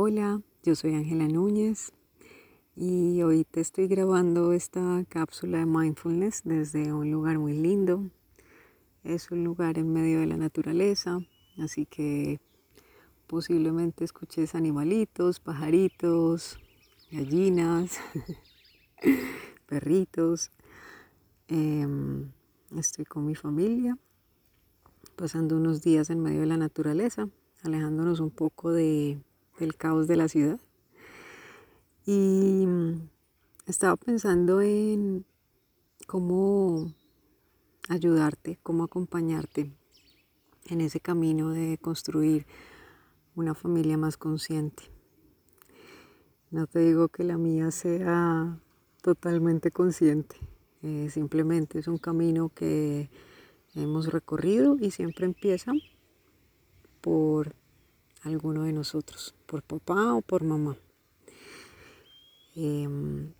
Hola, yo soy Ángela Núñez y hoy te estoy grabando esta cápsula de mindfulness desde un lugar muy lindo. Es un lugar en medio de la naturaleza, así que posiblemente escuches animalitos, pajaritos, gallinas, perritos. Em, estoy con mi familia, pasando unos días en medio de la naturaleza, alejándonos un poco de del caos de la ciudad. Y mm, estaba pensando en cómo ayudarte, cómo acompañarte en ese camino de construir una familia más consciente. No te digo que la mía sea totalmente consciente, eh, simplemente es un camino que hemos recorrido y siempre empieza por alguno de nosotros, por papá o por mamá. Em,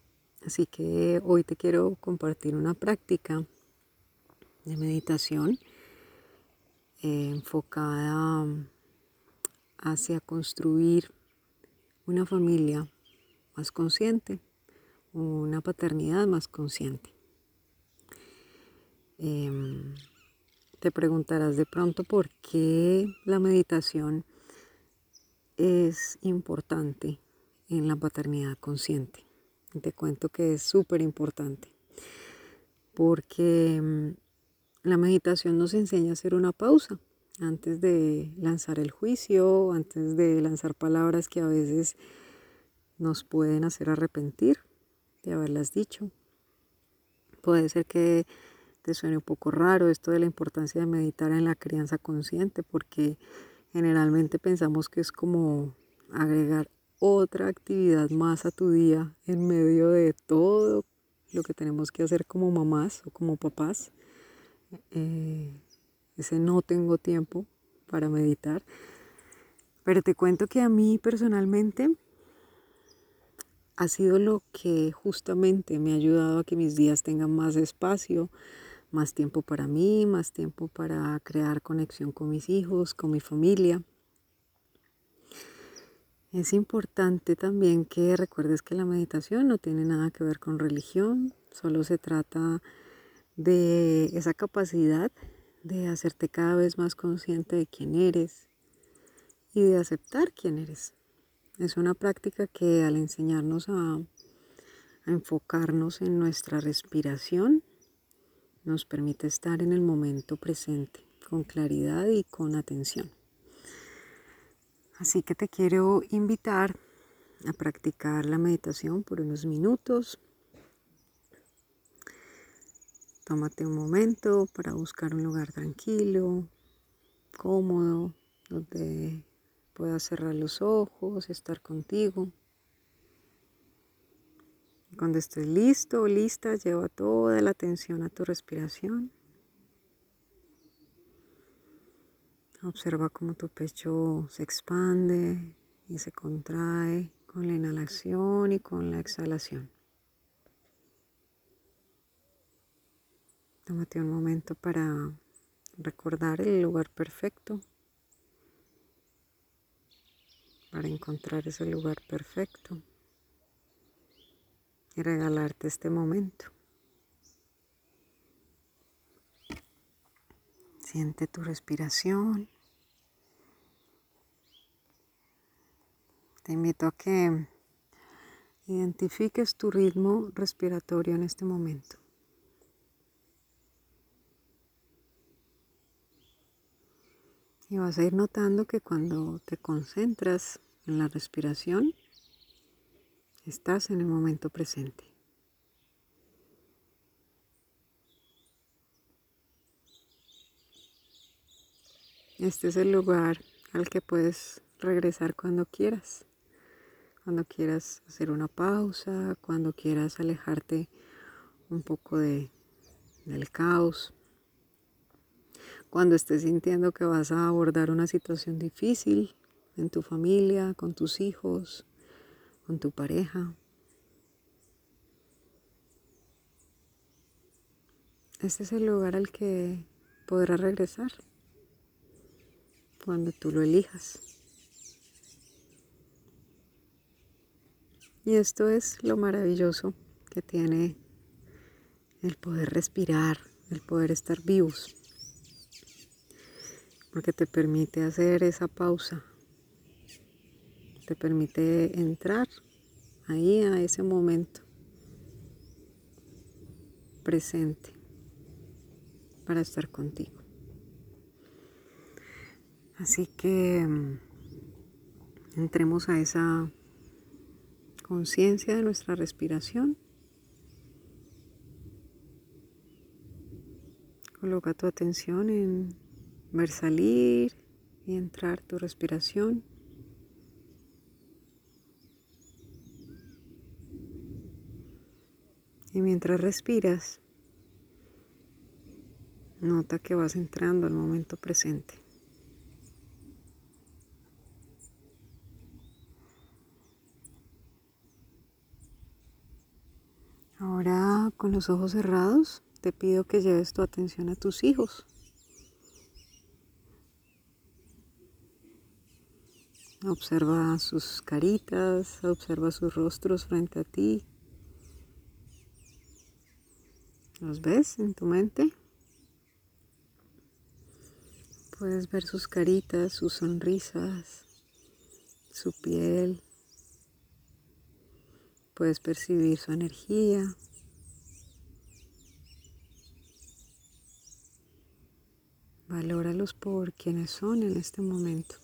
así que hoy te quiero compartir una práctica de meditación eh, enfocada hacia construir una familia más consciente, una paternidad más consciente. Em, te preguntarás de pronto por qué la meditación es importante en la paternidad consciente. Te cuento que es súper importante porque mm, la meditación nos enseña a hacer una pausa antes de lanzar el juicio, antes de lanzar palabras que a veces nos pueden hacer arrepentir de haberlas dicho. Puede ser que te suene un poco raro esto de la importancia de meditar en la crianza consciente porque Generalmente pensamos que es como agregar otra actividad más a tu día en medio de todo lo que tenemos que hacer como mamás o como papás. Eh, ese no tengo tiempo para meditar. Pero te cuento que a mí personalmente ha sido lo que justamente me ha ayudado a que mis días tengan más espacio, más tiempo para mí, más tiempo para crear conexión con mis hijos, con mi familia. Es importante también que recuerdes que la meditación no tiene nada que ver con religión, solo se trata de esa capacidad de hacerte cada vez más consciente de quién eres y de aceptar quién eres. Es una práctica que al enseñarnos a, enfocarnos en nuestra respiración, nos permite estar en el momento presente con claridad y con atención. Así que te quiero invitar a practicar la meditación por unos minutos. Tómate un momento para buscar un lugar tranquilo, cómodo, donde puedas cerrar los ojos, estar contigo. Cuando estés listo o lista, lleva toda la atención a tu respiración. Observa cómo tu pecho se expande y se contrae con la inhalación y con la exhalación. Tómate un momento para recordar el lugar perfecto, para encontrar ese lugar perfecto y regalarte este momento. Siente tu respiración. Te invito a que identifiques tu ritmo respiratorio en este momento. Y vas a ir notando que cuando te concentras en la respiración, Estás en el momento presente. Este es el lugar al que puedes regresar cuando quieras. Cuando quieras hacer una pausa, cuando quieras alejarte un poco de, del caos. Cuando estés sintiendo que vas a abordar una situación difícil en tu familia, con tus hijos, con tu pareja. Este es el lugar al que podrás regresar cuando tú lo elijas. Y esto es lo maravilloso que tiene el poder respirar, el poder estar vivos, porque te permite hacer esa pausa, te permite entrar ahí a ese momento presente para estar contigo. Así que mm, entremos a esa conciencia de nuestra respiración. Coloca tu atención en ver salir y entrar tu respiración. Y mientras respiras, nota que vas entrando al momento presente. Ahora con los ojos cerrados te pido que lleves tu atención a tus hijos. Observa sus caritas, observa sus rostros frente a ti. ¿Los ves en tu mente? Puedes ver sus caritas, sus sonrisas, su piel. Puedes percibir su energía. Valóralos por quienes son en este momento.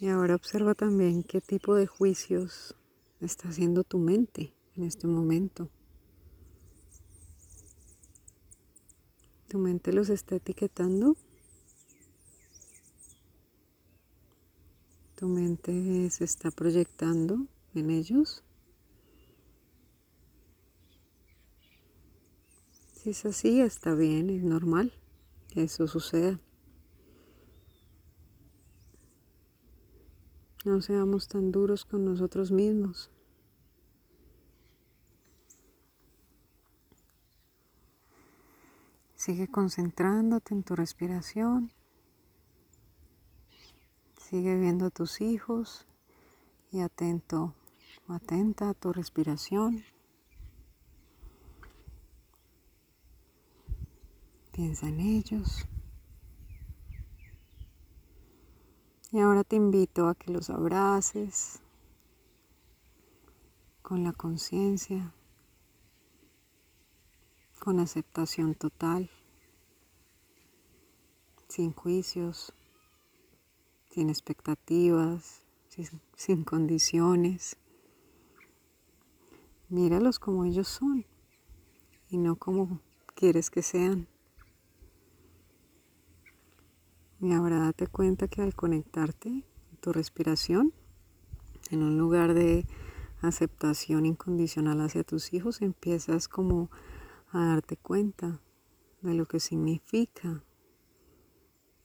Y ahora observa también qué tipo de juicios está haciendo tu mente en este momento. ¿Tu mente los está etiquetando? ¿Tu mente se está proyectando en ellos? Si es así, está bien, es normal que eso suceda. No seamos tan duros con nosotros mismos. Sigue concentrándote en tu respiración. Sigue viendo a tus hijos y atento atenta a tu respiración. Piensa en ellos. Y ahora te invito a que los abraces con la conciencia con aceptación total, sin juicios, sin expectativas, sin, condiciones. Míralos como ellos son y no como quieres que sean. Y ahora date cuenta que al conectarte tu respiración en un lugar de aceptación incondicional hacia tus hijos, empiezas como a darte cuenta de lo que significa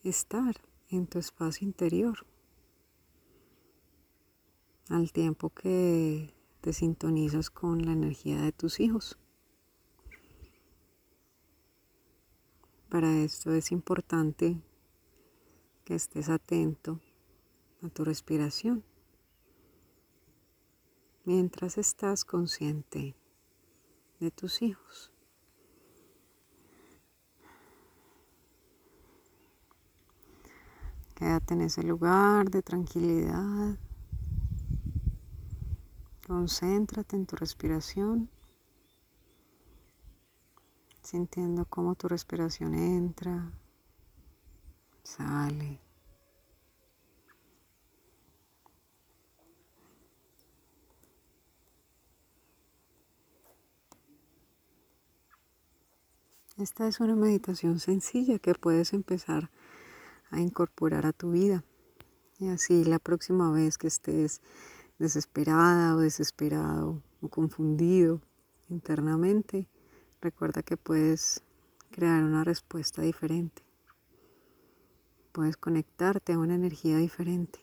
estar en tu espacio interior al tiempo que te sintonizas con la energía de tus hijos. Para esto es importante que estés atento a tu respiración mientras estás consciente de tus hijos. Quédate en ese lugar de tranquilidad. Concéntrate en tu respiración, sintiendo cómo tu respiración entra, sale. Esta es una meditación sencilla que puedes empezar a incorporar a tu vida. Y así la próxima vez que estés desesperada o desesperado o confundido internamente, recuerda que puedes crear una respuesta diferente. Puedes conectarte a una energía diferente.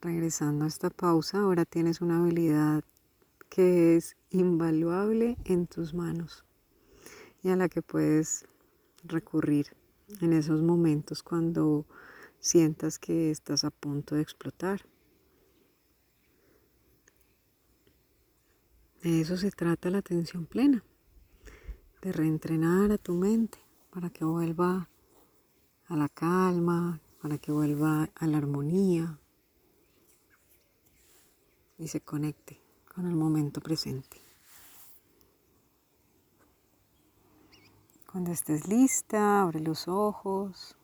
Regresando a esta pausa, ahora tienes una habilidad que es invaluable en tus manos y a la que puedes recurrir en esos momentos cuando sientas que estás a punto de explotar. De eso se trata la atención plena, de reentrenar a tu mente para que vuelva a la calma, para que vuelva a la armonía y se conecte con el momento presente. Cuando estés lista, abre los ojos.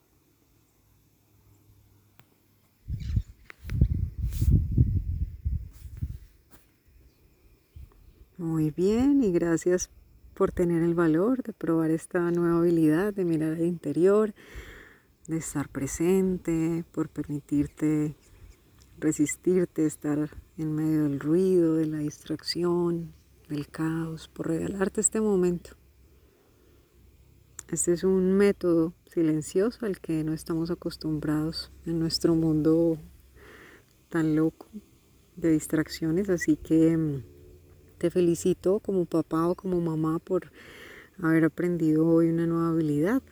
Muy bien y gracias por tener el valor de probar esta nueva habilidad de mirar al interior, de estar presente, por permitirte resistirte, estar en medio del ruido, de la distracción, del caos, por regalarte este momento. Este es un método silencioso al que no estamos acostumbrados en nuestro mundo tan loco de distracciones, así que mm, te felicito como papá o como mamá por haber aprendido hoy una nueva habilidad.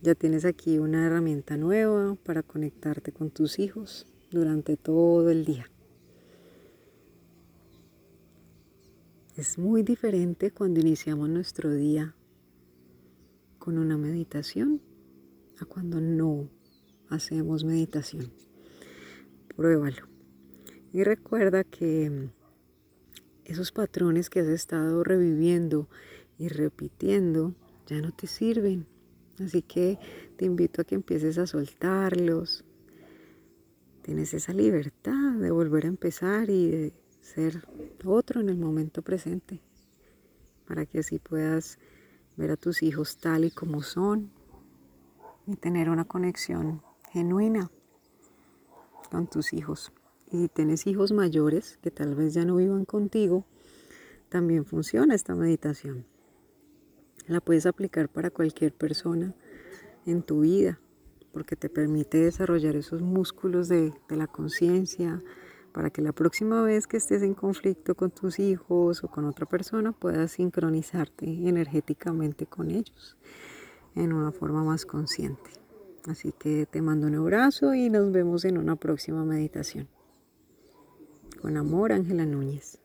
Ya tienes aquí una herramienta nueva para conectarte con tus hijos durante todo el día. Es muy diferente cuando iniciamos nuestro día con una meditación a cuando no hacemos meditación. Pruébalo. Y recuerda que esos patrones que has estado reviviendo y repitiendo ya no te sirven. Así que te invito a que empieces a soltarlos. Tienes esa libertad de volver a empezar y de ser otro en el momento presente, para que así puedas ver a tus hijos tal y como son y tener una conexión genuina con tus hijos y si tienes hijos mayores que tal vez ya no vivan contigo, también funciona esta meditación. La puedes aplicar para cualquier persona en tu vida, porque te permite desarrollar esos músculos de, de la conciencia, para que la próxima vez que estés en conflicto con tus hijos o con otra persona puedas sincronizarte energéticamente con ellos en una forma más consciente. Así que te mando un abrazo y nos vemos en una próxima meditación. Con amor, Ángela Núñez.